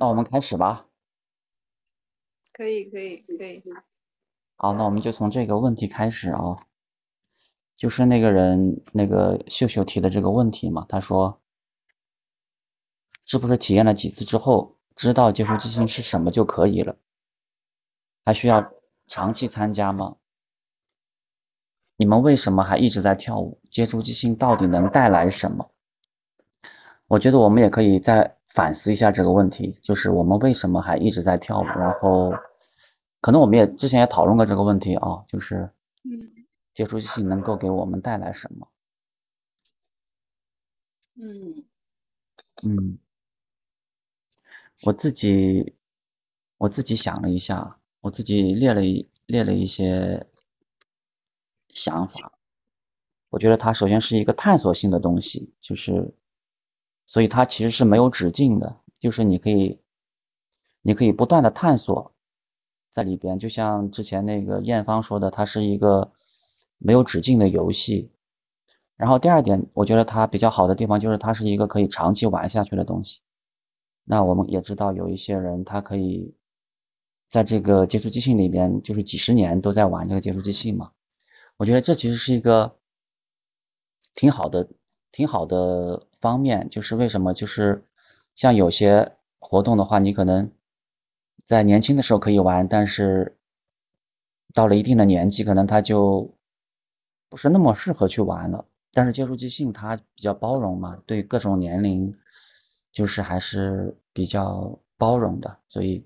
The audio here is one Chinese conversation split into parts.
那我们开始吧。可以，可以，可以。好，那我们就从这个问题开始啊，就是那个人那个秀秀提的这个问题嘛，他说，是不是体验了几次之后，知道接触即兴是什么就可以了？还需要长期参加吗？你们为什么还一直在跳舞？接触即兴到底能带来什么？我觉得我们也可以再反思一下这个问题，就是我们为什么还一直在跳舞？然后，可能我们也之前也讨论过这个问题啊，就是嗯接触性能够给我们带来什么？嗯嗯，我自己我自己想了一下，我自己列了一列了一些想法。我觉得它首先是一个探索性的东西，就是，所以它其实是没有止境的，就是你可以，你可以不断的探索在里边，就像之前那个艳芳说的，它是一个没有止境的游戏。然后第二点，我觉得它比较好的地方就是它是一个可以长期玩下去的东西。那我们也知道有一些人他可以在这个接触即兴里边，就是几十年都在玩这个接触即兴嘛。我觉得这其实是一个挺好的、挺好的方面。就是为什么？就是像有些活动的话，你可能在年轻的时候可以玩，但是到了一定的年纪，可能他就不是那么适合去玩了。但是接触即兴它比较包容嘛，对各种年龄，就是还是比较包容的，所以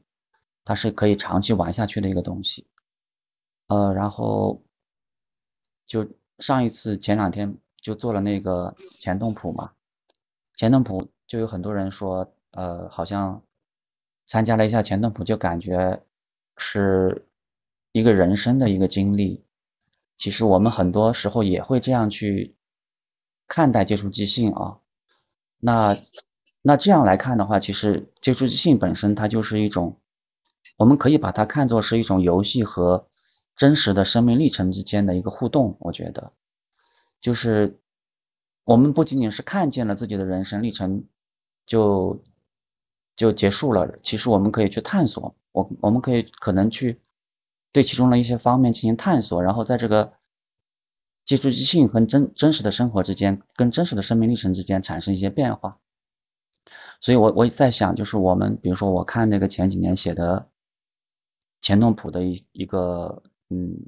它是可以长期玩下去的一个东西。呃，然后就上一次前两天就做了那个前动谱嘛，前动谱就有很多人说，呃，好像参加了一下前动谱，就感觉是一个人生的一个经历。其实我们很多时候也会这样去看待接触即兴啊。那那这样来看的话，其实接触即兴本身它就是一种，我们可以把它看作是一种游戏和真实的生命历程之间的一个互动。我觉得，就是我们不仅仅是看见了自己的人生历程就就结束了，其实我们可以去探索，我我们可以可能去对其中的一些方面进行探索，然后在这个接触即兴和真真实的生活之间，跟真实的生命历程之间产生一些变化。所以我我在想，就是我们比如说我看那个前几年写的钱动谱的一一个嗯，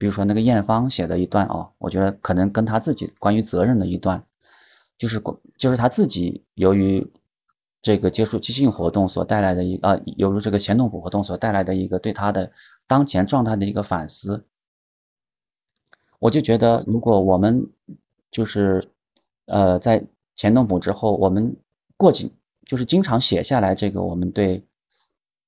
比如说那个艳芳写的一段哦，我觉得可能跟他自己关于责任的一段，就是就是他自己由于这个接触即兴活动所带来的一啊，由于这个前动谱活动所带来的一个对他的当前状态的一个反思。我就觉得，如果我们就是呃在前动谱之后，我们过几就是经常写下来这个我们对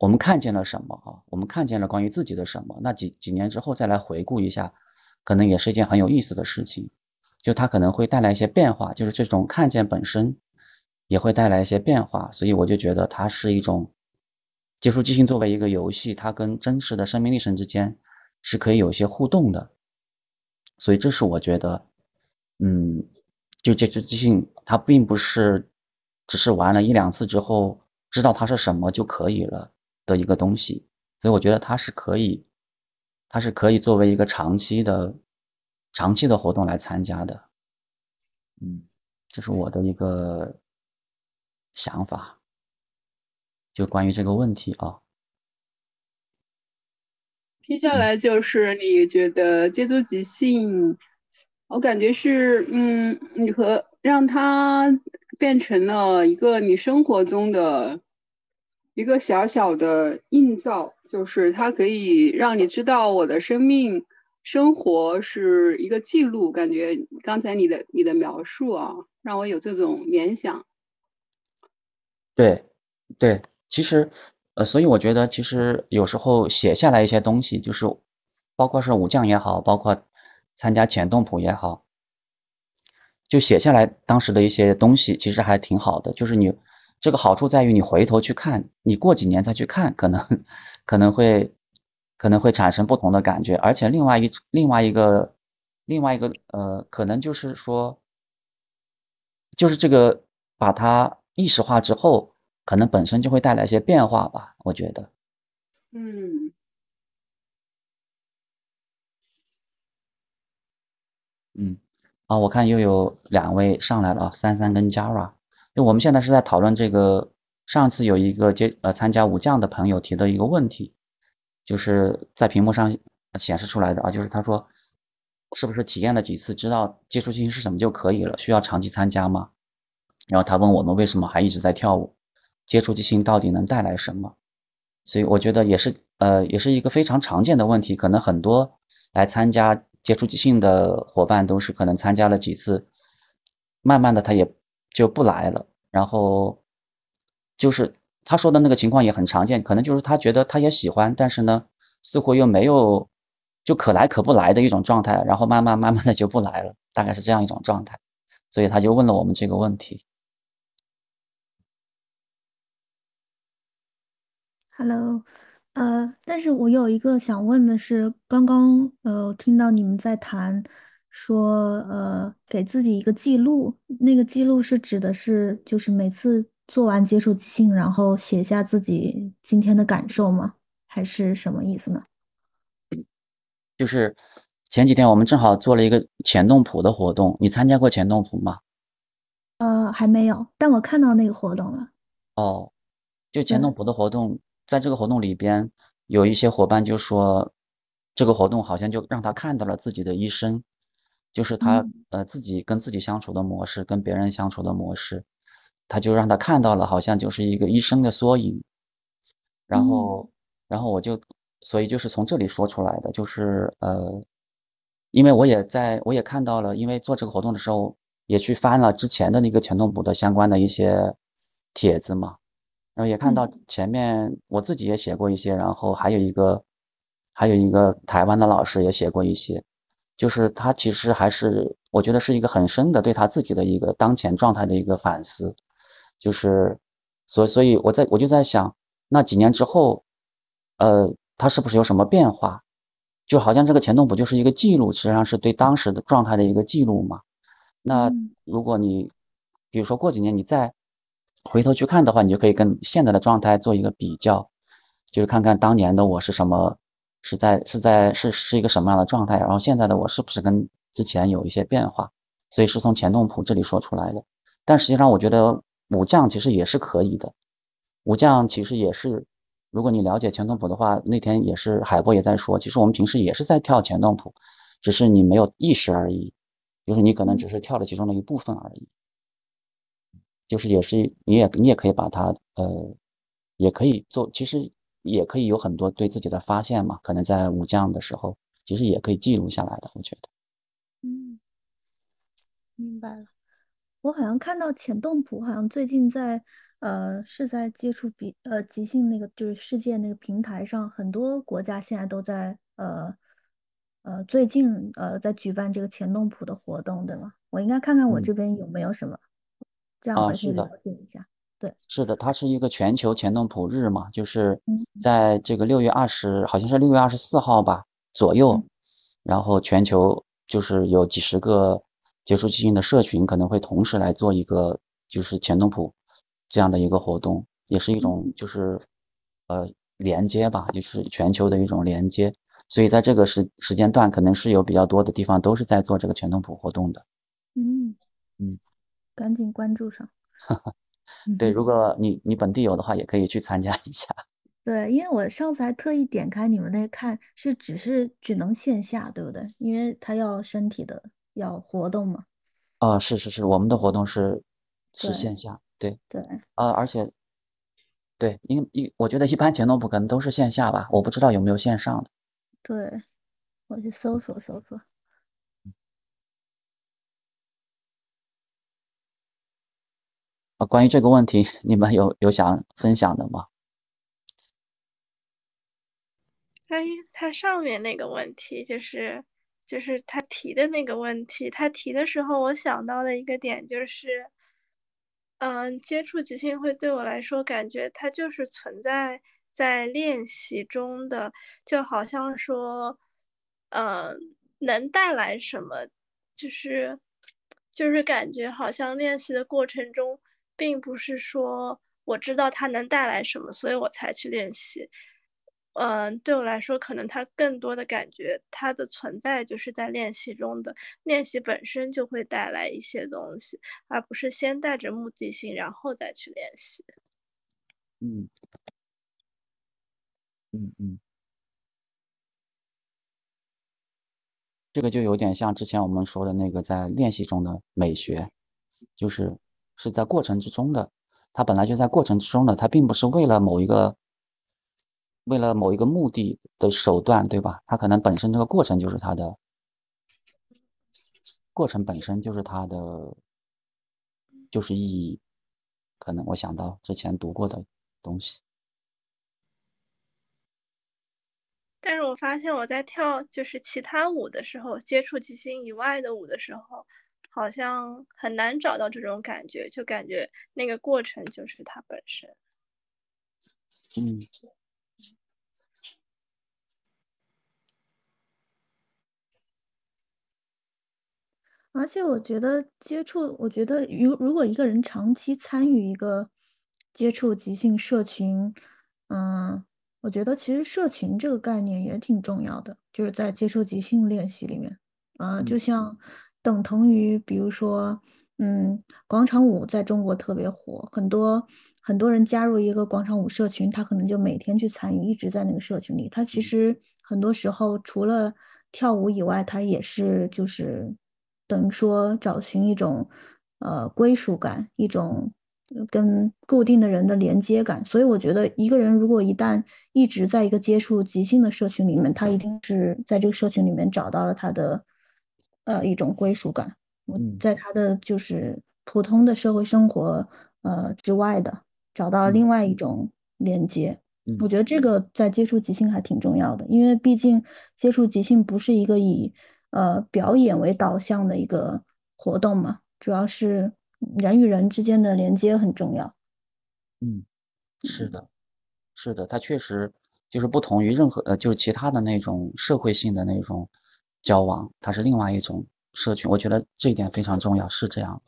我们看见了什么啊？我们看见了关于自己的什么？那几几年之后再来回顾一下，可能也是一件很有意思的事情。就它可能会带来一些变化，就是这种看见本身也会带来一些变化。所以我就觉得它是一种接触即兴作为一个游戏，它跟真实的生命历程之间是可以有一些互动的。所以这是我觉得，嗯，就接触即兴，它并不是只是玩了一两次之后知道它是什么就可以了的一个东西。所以我觉得它是可以，它是可以作为一个长期的、长期的活动来参加的。嗯，这是我的一个想法，就关于这个问题啊。接下来就是你觉得接触即兴，我感觉是，嗯，你和让它变成了一个你生活中的一个小小的映照，就是它可以让你知道我的生命生活是一个记录。感觉刚才你的你的描述啊，让我有这种联想。对，对，其实。呃，所以我觉得其实有时候写下来一些东西，就是包括是武将也好，包括参加前动谱也好，就写下来当时的一些东西，其实还挺好的。就是你这个好处在于，你回头去看，你过几年再去看，可能可能会可能会产生不同的感觉。而且另外一另外一个另外一个呃，可能就是说，就是这个把它意识化之后。可能本身就会带来一些变化吧，我觉得。嗯嗯，啊，我看又有两位上来了，三三跟 Jara。就我们现在是在讨论这个，上次有一个接呃参加武将的朋友提的一个问题，就是在屏幕上显示出来的啊，就是他说，是不是体验了几次，知道接触性是什么就可以了，需要长期参加吗？然后他问我们为什么还一直在跳舞，接触即兴到底能带来什么？所以我觉得也是呃，也是一个非常常见的问题，可能很多来参加接触即兴的伙伴都是可能参加了几次，慢慢的他也就不来了，然后就是他说的那个情况也很常见，可能就是他觉得他也喜欢，但是呢，似乎又没有就可来可不来的一种状态，然后慢慢慢慢的就不来了，大概是这样一种状态，所以他就问了我们这个问题。Hello，呃，但是我有一个想问的是，刚刚呃听到你们在谈说，呃，给自己一个记录，那个记录是指的是就是每次做完接触即兴，然后写下自己今天的感受吗？还是什么意思呢？就是前几天我们正好做了一个前动谱的活动，你参加过前动谱吗？呃，还没有，但我看到那个活动了。哦，就前动对，谱的活动，在这个活动里边，有一些伙伴就说，这个活动好像就让他看到了自己的一生，就是他嗯。呃自己跟自己相处的模式，跟别人相处的模式，他就让他看到了，好像就是一个医生的缩影。然嗯。后，然后我就，所以就是从这里说出来的，就是呃，因为我也在，我也看到了，因为做这个活动的时候，也去翻了之前的那个钱动补的相关的一些帖子嘛，然后也看到嗯。前面我自己也写过一些，然后还有一个，还有一个台湾的老师也写过一些，就是他其实还是我觉得是一个很深的对他自己的一个当前状态的一个反思，就是所所以我在我就在想。那几年之后，呃，他是不是有什么变化？就好像这个前动补就是一个记录，实际上是对当时的状态的一个记录嘛。那嗯如果你，比如说过几年你再回头去看的话，你就可以跟现在的状态做一个比较，就是看看当年的我是什么，是在是在是是一个什么样的状态，然后现在的我是不是跟之前有一些变化。所以是从前动谱这里说出来的。但实际上，我觉得武将其实也是可以的。武将其实也是，如果你了解前动谱的话，那天也是海波也在说，其实我们平时也是在跳前动谱，只是你没有意识而已，就是你可能只是跳了其中的一部分而已，就是也是你也你也可以把它呃，也可以做，其实也可以有很多对自己的发现嘛，可能在武将的时候，其实也可以记录下来的，我觉得。嗯，明白了。我好像看到浅洞谱，好像最近在呃是在接触比呃即兴那个就是世界那个平台上，很多国家现在都在呃呃最近呃在举办这个前洞谱的活动，对吗？我应该看看我嗯，这边有没有什么，这样我啊，也可以了。解一下。对，是的，它是一个全球全动谱日嘛，就是嗯。在这个六月二十，好像是六月二十四号吧左右，嗯。然后全球就是有几十个接触即兴的社群可能会同时来做一个就是全动谱这样的一个活动，也是一种嗯。就是呃连接吧，就是全球的一种连接，所以在这个时时间段，可能是有比较多的地方都是在做这个全动谱活动的，嗯，嗯。赶紧关注上。嗯对，如果你你本地有的话，也可以去参加一下。对，因为我上次还特意点开你们那看，是只是只能线下，对不对？因为他要身体的要活动嘛。啊，是是是，我们的活动是是线下，对，对，啊，而且对，因一我觉得一般前头部可能都是线下吧，我不知道有没有线上的。对，我去搜索搜索。关于这个问题，你们有有想分享的吗？关于他上面那个问题就是就是他提的那个问题，他提的时候，我想到的一个点就是，嗯，接触即兴会对我来说，感觉它就是存在在练习中的，就好像说，嗯，能带来什么，就是就是感觉好像练习的过程中，并不是说我知道它能带来什么，所以我才去练习。嗯，对我来说，可能它更多的感觉，它的存在就是在练习中的，练习本身就会带来一些东西，而不是先带着目的性，然后再去练习。嗯，嗯嗯，这个就有点像之前我们说的那个在练习中的美学，就是是在过程之中的，它本来就在过程之中的，它并不是为了某一个。为了某一个目的的手段，对吧？它可能本身这个过程就是它的过程本身就是它的就是意义。可能我想到之前读过的东西，但是我发现我在跳就是其他舞的时候，接触即兴以外的舞的时候，好像很难找到这种感觉，就感觉那个过程就是它本身。嗯。而且我觉得接触，我觉得如如果一个人长期参与一个接触即兴社群，嗯，我觉得其实社群这个概念也挺重要的，就是在接触即兴练习里面，啊，就像等同于比如说，嗯，广场舞在中国特别火，很多很多人加入一个广场舞社群，他可能就每天去参与，一直在那个社群里，他其实很多时候除了跳舞以外，他也是就是。等于说，找寻一种呃归属感，一种跟固定的人的连接感。所以我觉得，一个人如果一旦一直在一个接触即兴的社群里面，他一定是在这个社群里面找到了他的呃一种归属感。在他的就是普通的社会生活呃之外的，找到了另外一种连接。我觉得这个在接触即兴还挺重要的，因为毕竟接触即兴不是一个以呃，表演为导向的一个活动嘛，主要是人与人之间的连接很重要。嗯，是的，是的，它确实就是不同于任何呃，就是其他的那种社会性的那种交往，它是另外一种社群。我觉得这一点非常重要，是这样。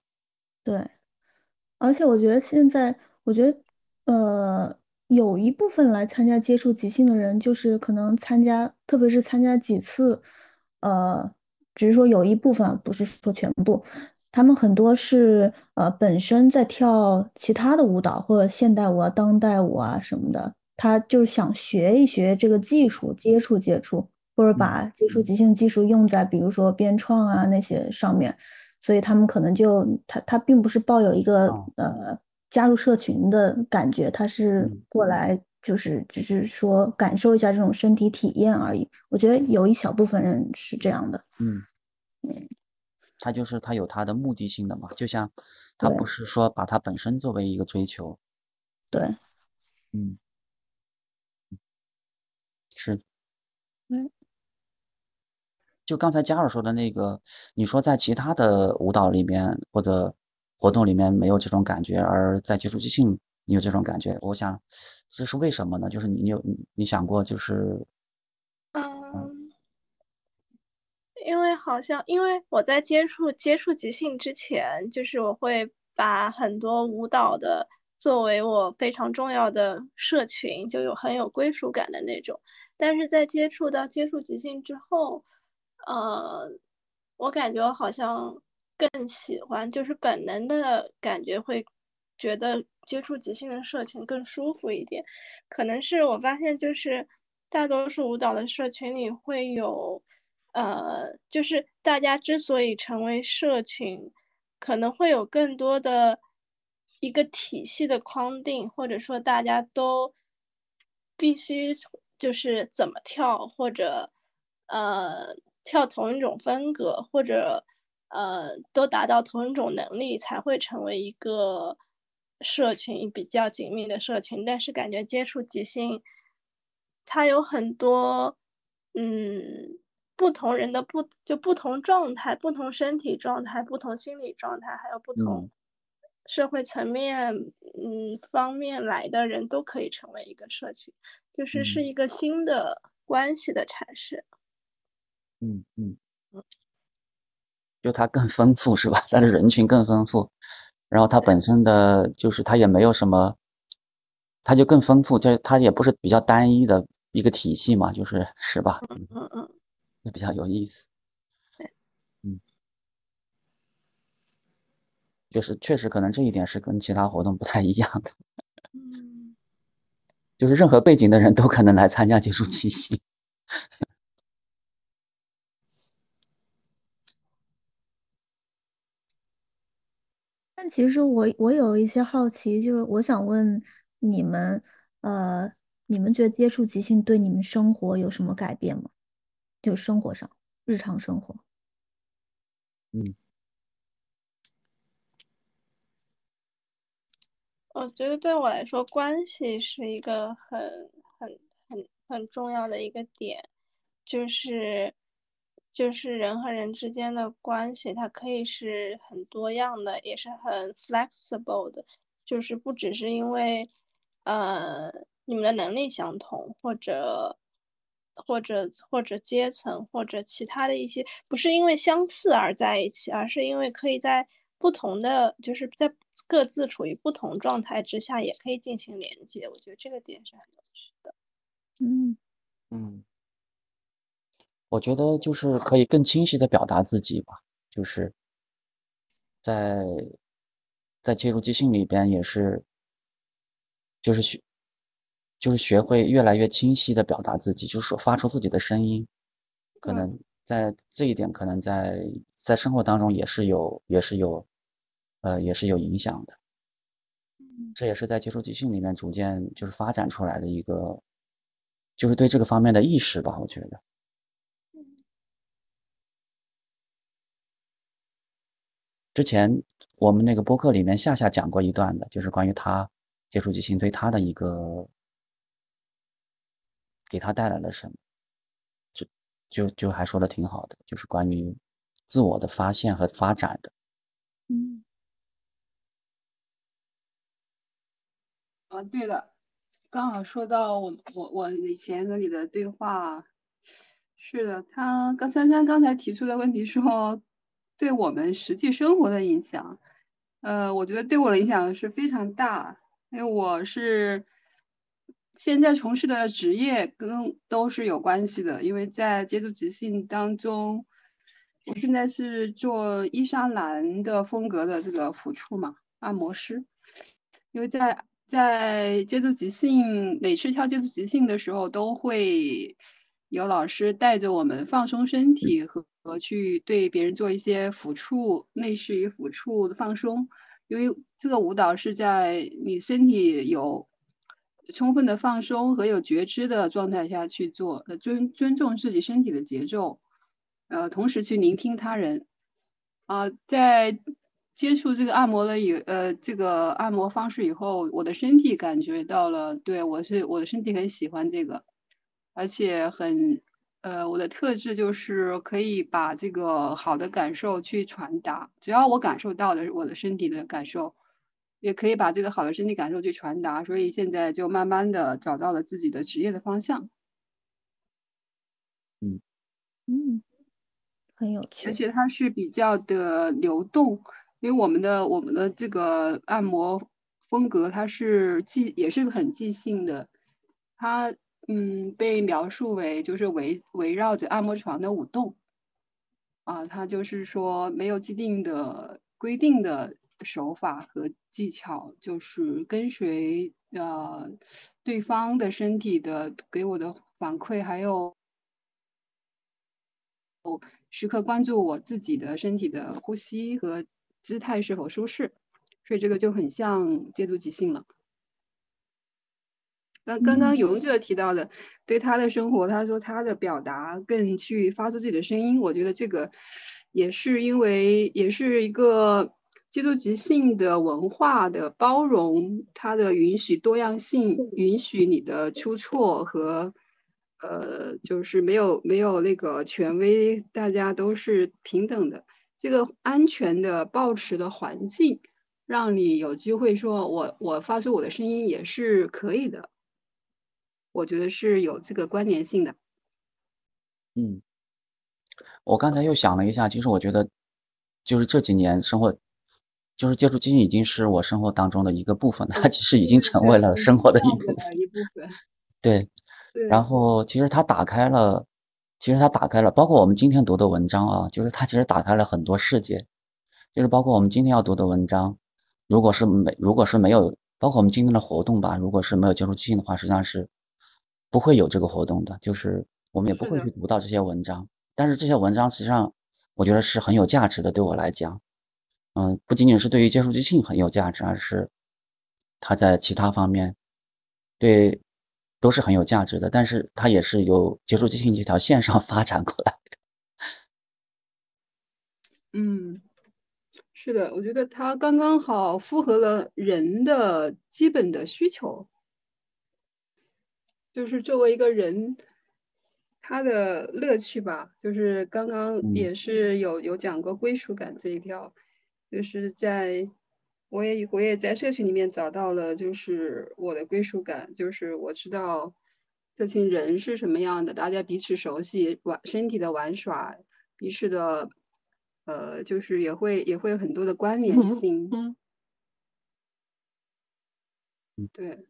对，而且我觉得现在，我觉得呃，有一部分来参加接触即兴的人，就是可能参加，特别是参加几次。呃，只是说有一部分，不是说全部，他们很多是呃本身在跳其他的舞蹈或者现代舞啊、当代舞啊什么的，他就是想学一学这个技术，接触接触，或者把接触即兴技术用在比如说编创啊那些上面，所以他们可能就他他并不是抱有一个呃加入社群的感觉，他是过来。就是只是说感受一下这种身体体验而已。我觉得有一小部分人是这样的。嗯嗯，他就是他有他的目的性的嘛，就像他不是说把他本身作为一个追求。对。嗯。是。嗯。就刚才嘉尔说的那个，你说在其他的舞蹈里面或者活动里面没有这种感觉，而在接触即兴。你有这种感觉，我想这是为什么呢？就是你有你你想过，就是嗯，因为好像因为我在接触接触即兴之前，就是我会把很多舞蹈的作为我非常重要的社群，就有很有归属感的那种。但是在接触到接触即兴之后，呃，我感觉我好像更喜欢，就是本能的感觉会觉得。接触即兴的社群更舒服一点，可能是我发现，就是大多数舞蹈的社群里会有，呃，就是大家之所以成为社群，可能会有更多的一个体系的框定，或者说大家都必须就是怎么跳，或者呃跳同一种风格，或者呃都达到同一种能力，才会成为一个。社群比较紧密的社群，但是感觉接触即兴，它有很多，嗯，不同人的不就不同状态、不同身体状态、不同心理状态，还有不同社会层面，嗯，方面来的人都可以成为一个社群，就是是一个新的关系的产生。嗯嗯嗯，就它更丰富是吧？它的人群更丰富。然后它本身的就是它也没有什么它就更丰富，就是它也不是比较单一的一个体系嘛，就是是吧？嗯嗯嗯，就比较有意思。嗯，就是确实可能这一点是跟其他活动不太一样的。嗯，就是任何背景的人都可能来参加接触即兴。其实我我有一些好奇，就是我想问你们，呃，你们觉得接触即兴对你们生活有什么改变吗？就生活上，日常生活。嗯，我觉得对我来说，关系是一个很很很很重要的一个点，就是就是人和人之间的关系，它可以是很多样的，也是很 flexible 的，就是不只是因为呃你们的能力相同，或者或者或者阶层或者其他的一些，不是因为相似而在一起，而是因为可以在不同的就是在各自处于不同状态之下，也可以进行连接。我觉得这个点是很有趣的。嗯嗯，我觉得就是可以更清晰的表达自己吧，就是在在接触即兴里边也是，就是学就是学会越来越清晰的表达自己，就是说发出自己的声音，可嗯能在这一点可能在在生活当中也是有也是有呃也是有影响的。这也是在接触即兴里面逐渐就是发展出来的一个，就是对这个方面的意识吧，我觉得。之前我们那个播客里面夏夏讲过一段的，就是关于他接触即兴对他的一个，给他带来了什么，就就就还说的挺好的，就是关于自我的发现和发展的。嗯啊，对的，刚好说到我我我以前和你的对话，是的，他刚珊珊刚才提出的问题说，对我们实际生活的影响，呃，我觉得对我的影响是非常大，因为我是现在从事的职业跟都是有关系的，因为在接触即兴当中，我现在是做伊莎兰的风格的这个抚触嘛，按摩师。因为在在接触即兴，每次跳接触即兴的时候，都会有老师带着我们放松身体和和去对别人做一些抚触，内视与抚触的放松。因为这个舞蹈是在你身体有充分的放松和有觉知的状态下去做，呃，尊尊重自己身体的节奏，呃，同时去聆听他人。啊、在接触这个按摩了以呃这个按摩方式以后，我的身体感觉到了，对我是我的身体很喜欢这个，而且很呃我的特质就是可以把这个好的感受去传达，只要我感受到的我的身体的感受，也可以把这个好的身体感受去传达，所以现在就慢慢的找到了自己的职业的方向。嗯嗯，很有趣而。且它是比较的流动，因为我们的我们的这个按摩风格，它是即也是很即兴的，它嗯被描述为就是围围绕着按摩床的舞动，啊，它就是说没有既定的规定的手法和技巧，就是跟随呃对方的身体的给我的反馈，还有我。时刻关注我自己的身体的呼吸和姿态是否舒适，所以这个就很像接触即兴了。刚刚刚嗯永这提到的，对他的生活，他说他的表达更去发出自己的声音，我觉得这个也是因为也是一个基督即兴的文化的包容，它的允许多样性，允许你的出错和呃，就是没有没有那个权威，大家都是平等的，这个安全的保持的环境，让你有机会说我我发出我的声音也是可以的。我觉得是有这个关联性的。嗯，我刚才又想了一下，其实我觉得，就是这几年生活，就是接触基金已经是我生活当中的一个部分，它其实已经成为了生活的一部分。一部分。对，然后其实它打开了，其实它打开了，包括我们今天读的文章啊，就是它其实打开了很多世界，就是包括我们今天要读的文章，如果是没如果是没有，包括我们今天的活动吧，如果是没有接触基金的话，实际上是不会有这个活动的，就是我们也不会去读到这些文章。但是这些文章实际上，我觉得是很有价值的，对我来讲。嗯，不仅仅是对于接触即兴很有价值，而是它在其他方面对都是很有价值的。但是它也是由接触即兴这条线上 发展过来的。嗯，是的，我觉得它刚刚好符合了人的基本的需求，就是作为一个人，他的乐趣吧，就是刚刚也是有有讲过归属感这一条。就是在，我也我也在社群里面找到了，就是我的归属感，就是我知道这群人是什么样的，大家彼此熟悉，玩身体的玩耍，彼此的，呃，就是也会也会有很多的关联性。对，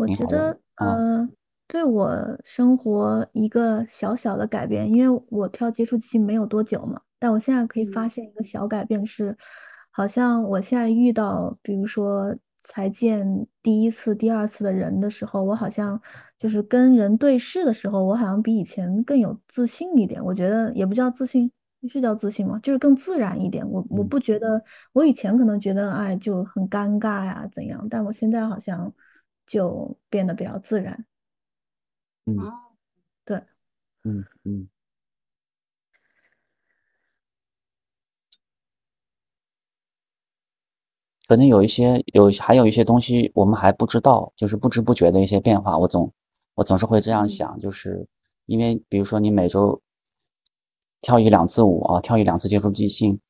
我觉得，嗯。对我生活一个小小的改变，因为我跳接触器没有多久嘛，但我现在可以发现一个小改变是，好像我现在遇到，比如说才见第一次、第二次的人的时候，我好像就是跟人对视的时候，我好像比以前更有自信一点。我觉得也不叫自信，是叫自信吗？就是更自然一点。我我不觉得，我以前可能觉得哎就很尴尬呀怎样，但我现在好像就变得比较自然。嗯，对，嗯嗯，可能有一些有还有一些东西我们还不知道，就是不知不觉的一些变化。我总我总是会这样想，就是因为比如说你每周跳一两次舞啊，跳一两次接触即兴，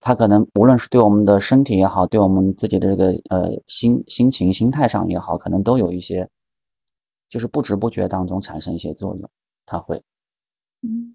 它可能无论是对我们的身体也好，对我们自己的这个呃心心情心态上也好，可能都有一些。就是不知不觉当中产生一些作用，它会，嗯